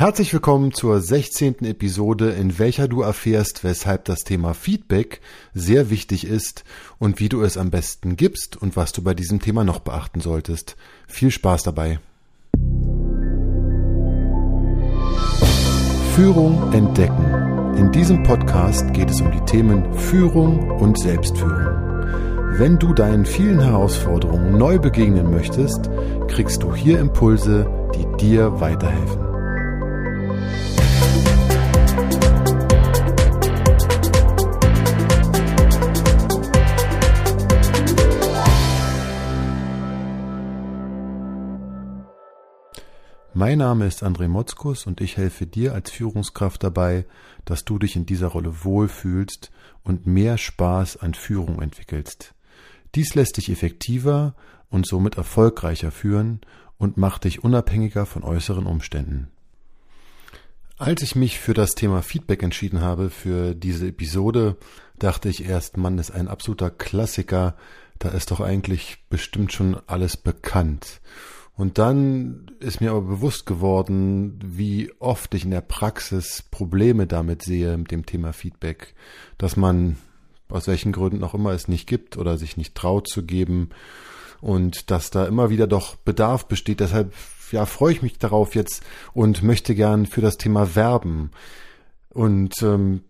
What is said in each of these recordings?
Herzlich willkommen zur 16. Episode, in welcher du erfährst, weshalb das Thema Feedback sehr wichtig ist und wie du es am besten gibst und was du bei diesem Thema noch beachten solltest. Viel Spaß dabei. Führung entdecken. In diesem Podcast geht es um die Themen Führung und Selbstführung. Wenn du deinen vielen Herausforderungen neu begegnen möchtest, kriegst du hier Impulse, die dir weiterhelfen. Mein Name ist André Motzkus und ich helfe dir als Führungskraft dabei, dass du dich in dieser Rolle wohlfühlst und mehr Spaß an Führung entwickelst. Dies lässt dich effektiver und somit erfolgreicher führen und macht dich unabhängiger von äußeren Umständen. Als ich mich für das Thema Feedback entschieden habe für diese Episode, dachte ich erst, Mann, ist ein absoluter Klassiker, da ist doch eigentlich bestimmt schon alles bekannt. Und dann ist mir aber bewusst geworden, wie oft ich in der Praxis Probleme damit sehe mit dem Thema Feedback, dass man aus welchen Gründen auch immer es nicht gibt oder sich nicht traut zu geben und dass da immer wieder doch Bedarf besteht. Deshalb ja, freue ich mich darauf jetzt und möchte gern für das Thema werben. Und ähm,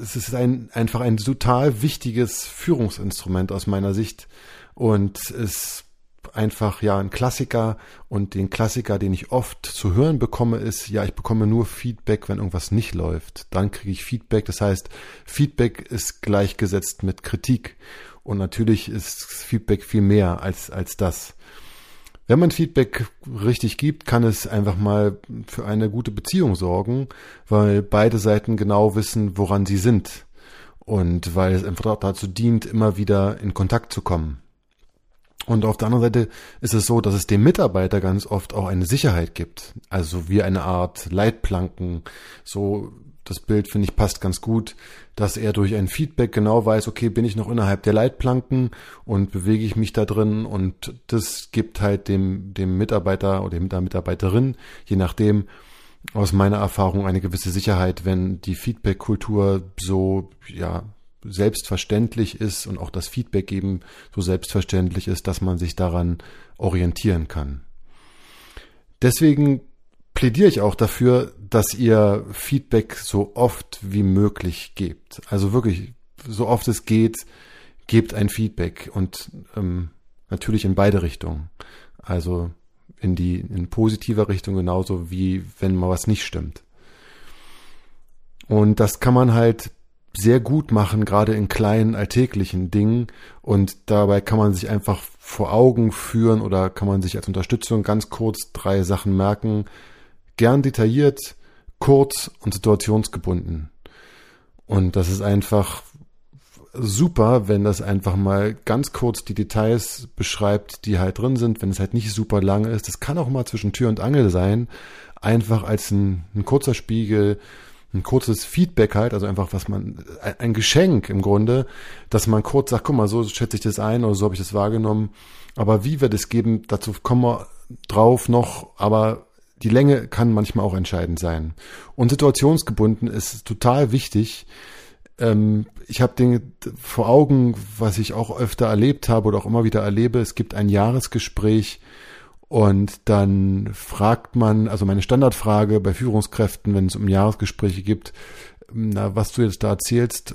es ist ein, einfach ein total wichtiges Führungsinstrument aus meiner Sicht und es einfach ja ein Klassiker und den Klassiker, den ich oft zu hören bekomme, ist, ja, ich bekomme nur Feedback, wenn irgendwas nicht läuft. Dann kriege ich Feedback. Das heißt, Feedback ist gleichgesetzt mit Kritik. Und natürlich ist Feedback viel mehr als, als das. Wenn man Feedback richtig gibt, kann es einfach mal für eine gute Beziehung sorgen, weil beide Seiten genau wissen, woran sie sind. Und weil es einfach dazu dient, immer wieder in Kontakt zu kommen. Und auf der anderen Seite ist es so, dass es dem Mitarbeiter ganz oft auch eine Sicherheit gibt. Also wie eine Art Leitplanken. So, das Bild finde ich passt ganz gut, dass er durch ein Feedback genau weiß, okay, bin ich noch innerhalb der Leitplanken und bewege ich mich da drin und das gibt halt dem, dem Mitarbeiter oder der Mitarbeiterin, je nachdem, aus meiner Erfahrung eine gewisse Sicherheit, wenn die Feedback-Kultur so, ja, selbstverständlich ist und auch das Feedback geben so selbstverständlich ist, dass man sich daran orientieren kann. Deswegen plädiere ich auch dafür, dass ihr Feedback so oft wie möglich gebt. Also wirklich, so oft es geht, gebt ein Feedback und ähm, natürlich in beide Richtungen. Also in die in positiver Richtung genauso wie wenn mal was nicht stimmt. Und das kann man halt sehr gut machen, gerade in kleinen alltäglichen Dingen. Und dabei kann man sich einfach vor Augen führen oder kann man sich als Unterstützung ganz kurz drei Sachen merken. Gern detailliert, kurz und situationsgebunden. Und das ist einfach super, wenn das einfach mal ganz kurz die Details beschreibt, die halt drin sind, wenn es halt nicht super lang ist. Das kann auch mal zwischen Tür und Angel sein. Einfach als ein, ein kurzer Spiegel, ein kurzes Feedback halt, also einfach was man, ein Geschenk im Grunde, dass man kurz sagt, guck mal, so schätze ich das ein oder so habe ich das wahrgenommen. Aber wie wir das geben, dazu kommen wir drauf noch, aber die Länge kann manchmal auch entscheidend sein. Und situationsgebunden ist total wichtig. Ähm, ich habe Dinge vor Augen, was ich auch öfter erlebt habe oder auch immer wieder erlebe. Es gibt ein Jahresgespräch, und dann fragt man, also meine Standardfrage bei Führungskräften, wenn es um Jahresgespräche gibt, na, was du jetzt da erzählst,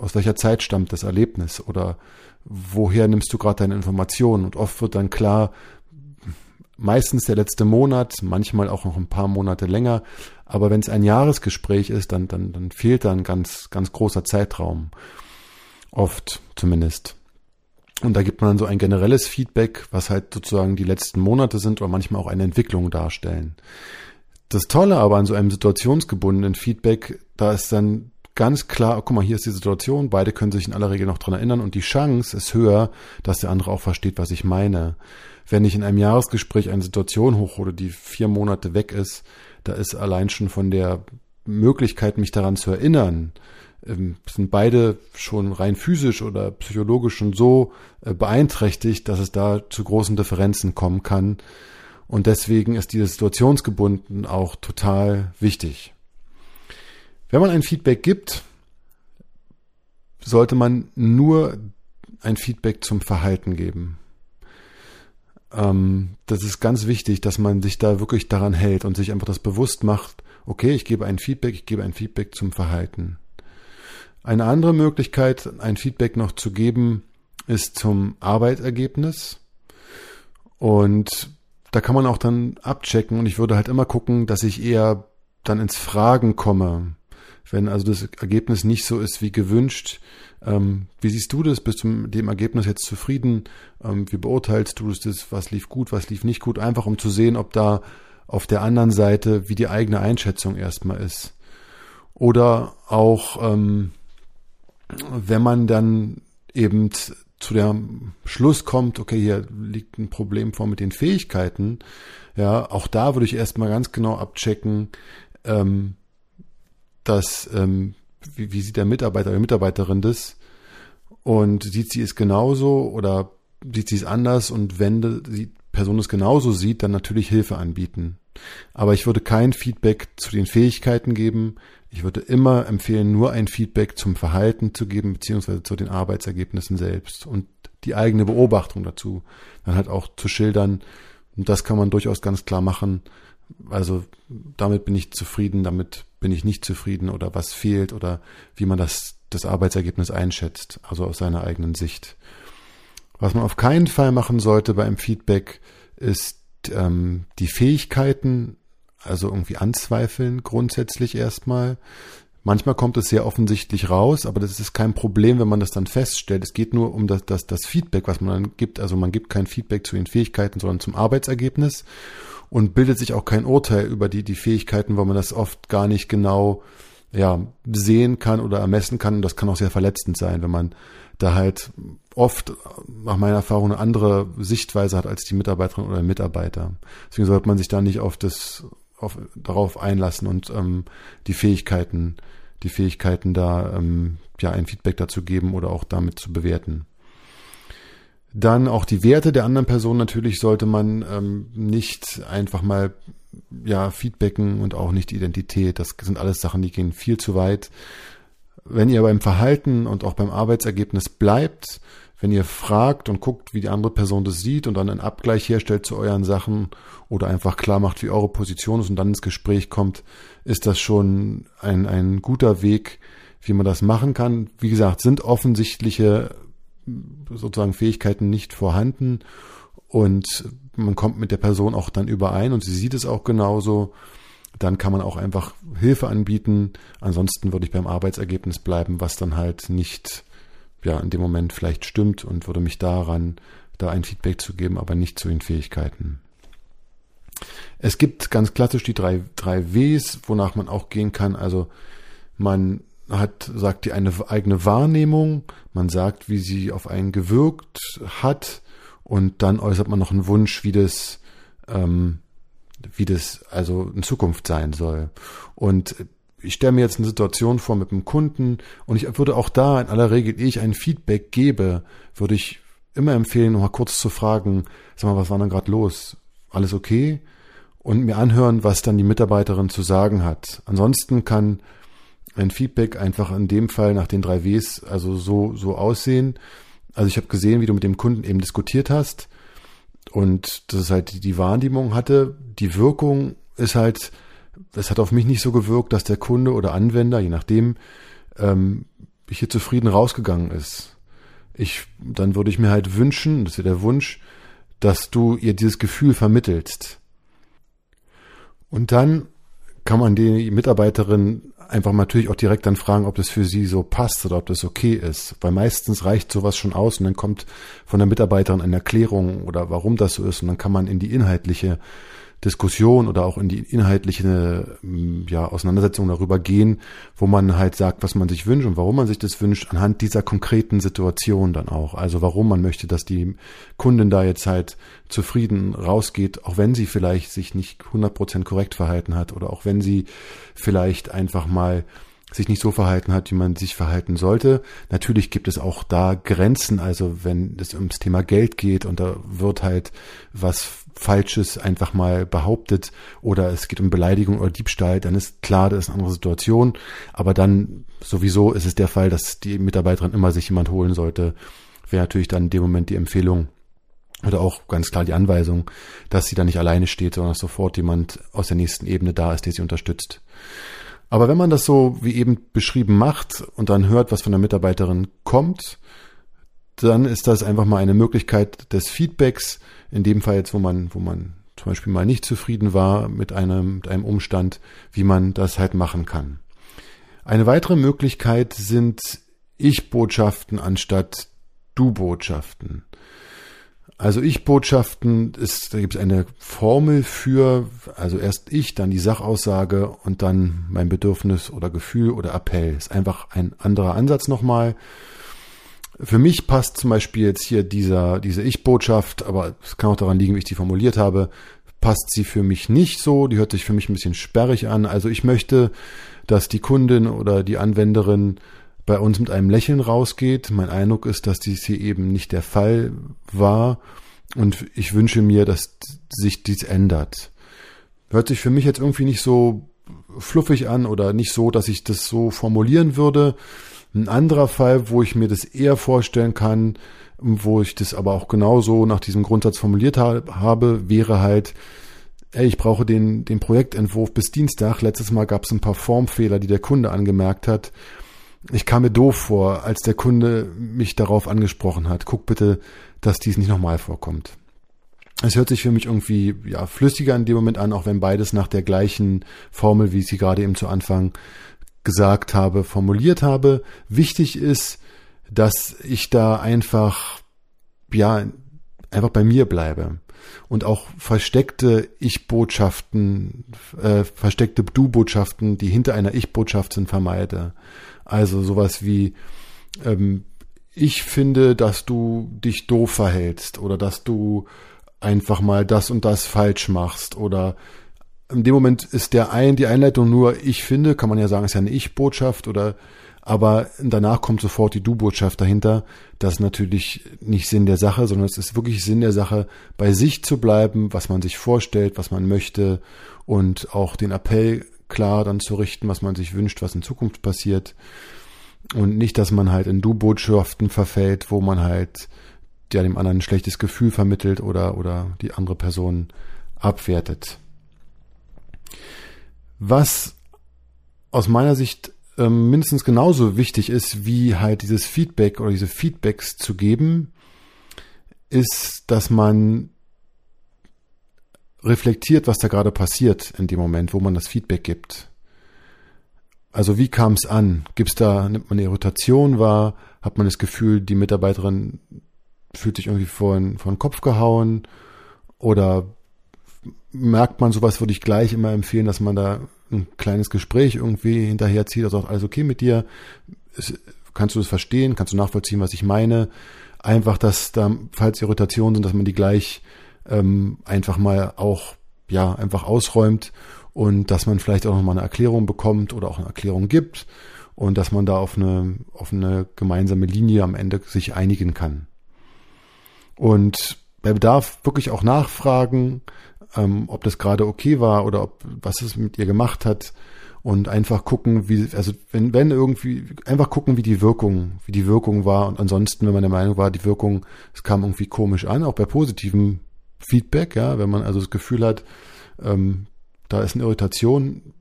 aus welcher Zeit stammt das Erlebnis oder woher nimmst du gerade deine Informationen? Und oft wird dann klar, meistens der letzte Monat, manchmal auch noch ein paar Monate länger. Aber wenn es ein Jahresgespräch ist, dann, dann, dann fehlt da ein ganz, ganz großer Zeitraum. Oft zumindest. Und da gibt man dann so ein generelles Feedback, was halt sozusagen die letzten Monate sind oder manchmal auch eine Entwicklung darstellen. Das Tolle aber an so einem situationsgebundenen Feedback, da ist dann ganz klar, guck mal, hier ist die Situation, beide können sich in aller Regel noch dran erinnern und die Chance ist höher, dass der andere auch versteht, was ich meine. Wenn ich in einem Jahresgespräch eine Situation hochhole, die vier Monate weg ist, da ist allein schon von der Möglichkeit, mich daran zu erinnern, ähm, sind beide schon rein physisch oder psychologisch schon so äh, beeinträchtigt, dass es da zu großen Differenzen kommen kann. Und deswegen ist dieses situationsgebunden auch total wichtig. Wenn man ein Feedback gibt, sollte man nur ein Feedback zum Verhalten geben. Ähm, das ist ganz wichtig, dass man sich da wirklich daran hält und sich einfach das bewusst macht, okay, ich gebe ein Feedback, ich gebe ein Feedback zum Verhalten. Eine andere Möglichkeit, ein Feedback noch zu geben, ist zum Arbeitsergebnis. Und da kann man auch dann abchecken und ich würde halt immer gucken, dass ich eher dann ins Fragen komme. Wenn also das Ergebnis nicht so ist wie gewünscht, ähm, wie siehst du das? Bist du mit dem Ergebnis jetzt zufrieden? Ähm, wie beurteilst du das? Was lief gut, was lief nicht gut? Einfach um zu sehen, ob da auf der anderen Seite, wie die eigene Einschätzung erstmal ist. Oder auch, ähm, wenn man dann eben zu der Schluss kommt, okay, hier liegt ein Problem vor mit den Fähigkeiten, ja, auch da würde ich erstmal ganz genau abchecken, ähm, dass ähm, wie, wie sieht der Mitarbeiter oder Mitarbeiterin das und sieht sie es genauso oder sieht sie es anders und wenn die Person es genauso sieht, dann natürlich Hilfe anbieten. Aber ich würde kein Feedback zu den Fähigkeiten geben. Ich würde immer empfehlen, nur ein Feedback zum Verhalten zu geben, beziehungsweise zu den Arbeitsergebnissen selbst und die eigene Beobachtung dazu dann halt auch zu schildern. Und das kann man durchaus ganz klar machen. Also damit bin ich zufrieden, damit bin ich nicht zufrieden oder was fehlt oder wie man das, das Arbeitsergebnis einschätzt, also aus seiner eigenen Sicht. Was man auf keinen Fall machen sollte bei einem Feedback, ist ähm, die Fähigkeiten, also irgendwie anzweifeln, grundsätzlich erstmal. Manchmal kommt es sehr offensichtlich raus, aber das ist kein Problem, wenn man das dann feststellt. Es geht nur um das, das, das Feedback, was man dann gibt. Also man gibt kein Feedback zu den Fähigkeiten, sondern zum Arbeitsergebnis und bildet sich auch kein Urteil über die, die Fähigkeiten, weil man das oft gar nicht genau ja, sehen kann oder ermessen kann. Und das kann auch sehr verletzend sein, wenn man da halt oft nach meiner Erfahrung eine andere Sichtweise hat als die Mitarbeiterin oder Mitarbeiter. Deswegen sollte man sich da nicht auf das, auf, darauf einlassen und ähm, die Fähigkeiten, die Fähigkeiten da ähm, ja ein Feedback dazu geben oder auch damit zu bewerten. Dann auch die Werte der anderen Person natürlich sollte man ähm, nicht einfach mal ja feedbacken und auch nicht die Identität. Das sind alles Sachen, die gehen viel zu weit. Wenn ihr beim Verhalten und auch beim Arbeitsergebnis bleibt, wenn ihr fragt und guckt, wie die andere Person das sieht und dann einen Abgleich herstellt zu euren Sachen oder einfach klar macht, wie eure Position ist und dann ins Gespräch kommt, ist das schon ein, ein guter Weg, wie man das machen kann. Wie gesagt, sind offensichtliche sozusagen Fähigkeiten nicht vorhanden und man kommt mit der Person auch dann überein und sie sieht es auch genauso, dann kann man auch einfach Hilfe anbieten. Ansonsten würde ich beim Arbeitsergebnis bleiben, was dann halt nicht ja in dem Moment vielleicht stimmt und würde mich daran da ein Feedback zu geben, aber nicht zu den Fähigkeiten. Es gibt ganz klassisch die drei, drei Ws, wonach man auch gehen kann. Also man hat, sagt die eine eigene Wahrnehmung, man sagt, wie sie auf einen gewirkt hat und dann äußert man noch einen Wunsch, wie das, ähm, wie das also in Zukunft sein soll. Und ich stelle mir jetzt eine Situation vor mit einem Kunden und ich würde auch da in aller Regel, ehe ich ein Feedback gebe, würde ich immer empfehlen, noch mal kurz zu fragen, sag mal, was war denn gerade los? Alles okay? Und mir anhören, was dann die Mitarbeiterin zu sagen hat. Ansonsten kann ein Feedback einfach in dem Fall nach den drei Ws also so, so aussehen. Also ich habe gesehen, wie du mit dem Kunden eben diskutiert hast und das ist halt die Wahrnehmung hatte. Die Wirkung ist halt, es hat auf mich nicht so gewirkt, dass der Kunde oder Anwender, je nachdem, ähm, hier zufrieden rausgegangen ist. Ich, dann würde ich mir halt wünschen, das ja der Wunsch, dass du ihr dieses Gefühl vermittelst. Und dann kann man die Mitarbeiterin einfach natürlich auch direkt dann fragen, ob das für sie so passt oder ob das okay ist. Weil meistens reicht sowas schon aus und dann kommt von der Mitarbeiterin eine Erklärung oder warum das so ist und dann kann man in die inhaltliche Diskussion oder auch in die inhaltliche mm, ja, Auseinandersetzung darüber gehen, wo man halt sagt, was man sich wünscht und warum man sich das wünscht, anhand dieser konkreten Situation dann auch. Also warum man möchte, dass die Kundin da jetzt halt zufrieden rausgeht, auch wenn sie vielleicht sich nicht 100% korrekt verhalten hat oder auch wenn sie vielleicht einfach mal sich nicht so verhalten hat, wie man sich verhalten sollte. Natürlich gibt es auch da Grenzen, also wenn es ums Thema Geld geht und da wird halt was Falsches einfach mal behauptet oder es geht um Beleidigung oder Diebstahl, dann ist klar, das ist eine andere Situation. Aber dann sowieso ist es der Fall, dass die Mitarbeiterin immer sich jemand holen sollte. Wäre natürlich dann in dem Moment die Empfehlung oder auch ganz klar die Anweisung, dass sie da nicht alleine steht, sondern dass sofort jemand aus der nächsten Ebene da ist, der sie unterstützt. Aber wenn man das so wie eben beschrieben macht und dann hört, was von der Mitarbeiterin kommt, dann ist das einfach mal eine Möglichkeit des Feedbacks. In dem Fall jetzt, wo man, wo man zum Beispiel mal nicht zufrieden war mit einem, mit einem Umstand, wie man das halt machen kann. Eine weitere Möglichkeit sind Ich-Botschaften anstatt Du-Botschaften. Also Ich-Botschaften ist, da gibt es eine Formel für, also erst ich, dann die Sachaussage und dann mein Bedürfnis oder Gefühl oder Appell. Ist einfach ein anderer Ansatz nochmal. Für mich passt zum Beispiel jetzt hier dieser, diese Ich-Botschaft, aber es kann auch daran liegen, wie ich die formuliert habe, passt sie für mich nicht so. Die hört sich für mich ein bisschen sperrig an. Also ich möchte, dass die Kundin oder die Anwenderin bei uns mit einem Lächeln rausgeht. Mein Eindruck ist, dass dies hier eben nicht der Fall war und ich wünsche mir, dass sich dies ändert. Hört sich für mich jetzt irgendwie nicht so fluffig an oder nicht so, dass ich das so formulieren würde. Ein anderer Fall, wo ich mir das eher vorstellen kann, wo ich das aber auch genauso nach diesem Grundsatz formuliert habe, wäre halt, ey, ich brauche den, den Projektentwurf bis Dienstag. Letztes Mal gab es ein paar Formfehler, die der Kunde angemerkt hat ich kam mir doof vor, als der Kunde mich darauf angesprochen hat. Guck bitte, dass dies nicht nochmal vorkommt. Es hört sich für mich irgendwie ja, flüssiger in dem Moment an, auch wenn beides nach der gleichen Formel, wie ich sie gerade eben zu Anfang gesagt habe, formuliert habe. Wichtig ist, dass ich da einfach, ja, einfach bei mir bleibe und auch versteckte Ich-Botschaften, äh, versteckte Du-Botschaften, die hinter einer Ich-Botschaft sind, vermeide. Also sowas wie, ähm, ich finde, dass du dich doof verhältst oder dass du einfach mal das und das falsch machst oder in dem Moment ist der ein, die Einleitung nur ich finde, kann man ja sagen, ist ja eine Ich-Botschaft oder aber danach kommt sofort die Du-Botschaft dahinter. Das ist natürlich nicht Sinn der Sache, sondern es ist wirklich Sinn der Sache, bei sich zu bleiben, was man sich vorstellt, was man möchte und auch den Appell klar dann zu richten, was man sich wünscht, was in Zukunft passiert. Und nicht, dass man halt in Du-Botschaften verfällt, wo man halt ja dem anderen ein schlechtes Gefühl vermittelt oder, oder die andere Person abwertet. Was aus meiner Sicht ähm, mindestens genauso wichtig ist, wie halt dieses Feedback oder diese Feedbacks zu geben, ist, dass man reflektiert, was da gerade passiert in dem Moment, wo man das Feedback gibt. Also wie kam es an? Gibt es da, nimmt man eine Irritation wahr? Hat man das Gefühl, die Mitarbeiterin fühlt sich irgendwie vor den Kopf gehauen? Oder merkt man sowas, würde ich gleich immer empfehlen, dass man da ein kleines Gespräch irgendwie hinterherzieht, also alles okay mit dir, kannst du das verstehen, kannst du nachvollziehen, was ich meine, einfach, dass da, falls Irritationen sind, dass man die gleich ähm, einfach mal auch, ja, einfach ausräumt und dass man vielleicht auch nochmal eine Erklärung bekommt oder auch eine Erklärung gibt und dass man da auf eine, auf eine gemeinsame Linie am Ende sich einigen kann. Und bei Bedarf wirklich auch nachfragen, ähm, ob das gerade okay war oder ob was es mit ihr gemacht hat und einfach gucken, wie, also wenn, wenn irgendwie, einfach gucken, wie die Wirkung, wie die Wirkung war und ansonsten, wenn man der Meinung war, die Wirkung, es kam irgendwie komisch an, auch bei positivem Feedback, ja, wenn man also das Gefühl hat, ähm, da ist eine Irritation,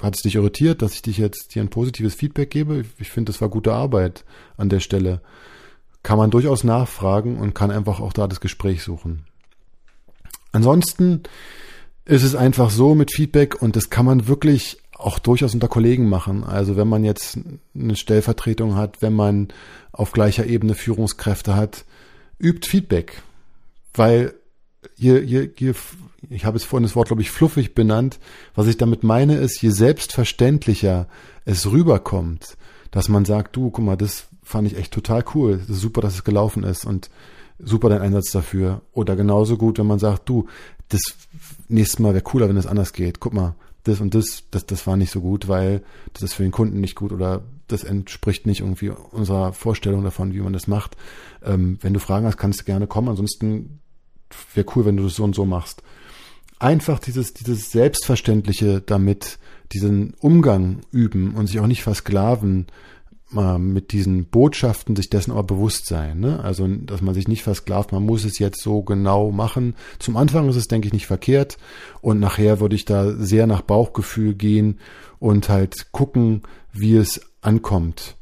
hat es dich irritiert, dass ich dich jetzt hier ein positives Feedback gebe? Ich finde, das war gute Arbeit an der Stelle. Kann man durchaus nachfragen und kann einfach auch da das Gespräch suchen. Ansonsten ist es einfach so mit Feedback und das kann man wirklich auch durchaus unter Kollegen machen. Also wenn man jetzt eine Stellvertretung hat, wenn man auf gleicher Ebene Führungskräfte hat, übt Feedback. Weil je, je, je, ich habe es vorhin das Wort, glaube ich, fluffig benannt. Was ich damit meine, ist, je selbstverständlicher es rüberkommt, dass man sagt, du, guck mal, das fand ich echt total cool. Super, dass es gelaufen ist und super dein Einsatz dafür. Oder genauso gut, wenn man sagt, du, das nächste Mal wäre cooler, wenn es anders geht. Guck mal, das und das, das, das war nicht so gut, weil das ist für den Kunden nicht gut oder das entspricht nicht irgendwie unserer Vorstellung davon, wie man das macht. Ähm, wenn du Fragen hast, kannst du gerne kommen. Ansonsten wäre cool, wenn du das so und so machst. Einfach dieses, dieses Selbstverständliche damit, diesen Umgang üben und sich auch nicht versklaven mit diesen Botschaften, sich dessen aber bewusst sein. Ne? Also, dass man sich nicht versklavt, man muss es jetzt so genau machen. Zum Anfang ist es, denke ich, nicht verkehrt. Und nachher würde ich da sehr nach Bauchgefühl gehen und halt gucken, wie es ankommt.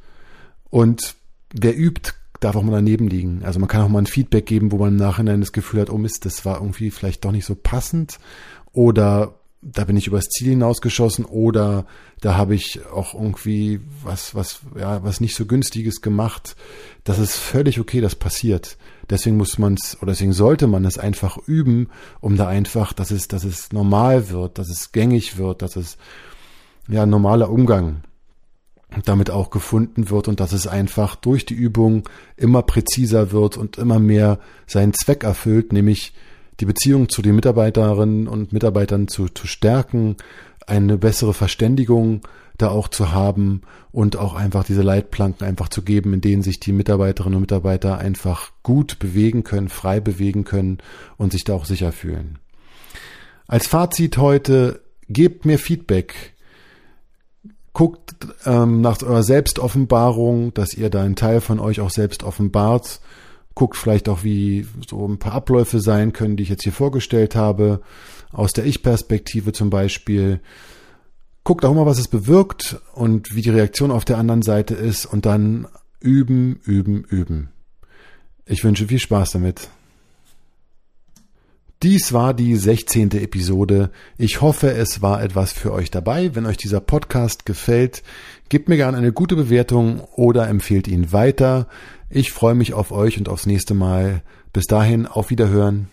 Und wer übt, darf auch mal daneben liegen. Also man kann auch mal ein Feedback geben, wo man im Nachhinein das Gefühl hat, oh Mist, das war irgendwie vielleicht doch nicht so passend. Oder da bin ich übers Ziel hinausgeschossen oder da habe ich auch irgendwie was, was, ja, was nicht so günstiges gemacht. Das ist völlig okay, das passiert. Deswegen muss man es, oder deswegen sollte man es einfach üben, um da einfach, dass es, dass es normal wird, dass es gängig wird, dass es, ja, normaler Umgang damit auch gefunden wird und dass es einfach durch die Übung immer präziser wird und immer mehr seinen Zweck erfüllt, nämlich die Beziehung zu den Mitarbeiterinnen und Mitarbeitern zu, zu stärken, eine bessere Verständigung da auch zu haben und auch einfach diese Leitplanken einfach zu geben, in denen sich die Mitarbeiterinnen und Mitarbeiter einfach gut bewegen können, frei bewegen können und sich da auch sicher fühlen. Als Fazit heute, gebt mir Feedback. Guckt ähm, nach eurer Selbstoffenbarung, dass ihr da einen Teil von euch auch selbst offenbart guckt vielleicht auch, wie so ein paar Abläufe sein können, die ich jetzt hier vorgestellt habe, aus der Ich-Perspektive zum Beispiel. Guckt auch mal, was es bewirkt und wie die Reaktion auf der anderen Seite ist und dann üben, üben, üben. Ich wünsche viel Spaß damit. Dies war die 16. Episode. Ich hoffe, es war etwas für euch dabei. Wenn euch dieser Podcast gefällt, gebt mir gerne eine gute Bewertung oder empfehlt ihn weiter. Ich freue mich auf euch und aufs nächste Mal. Bis dahin, auf Wiederhören.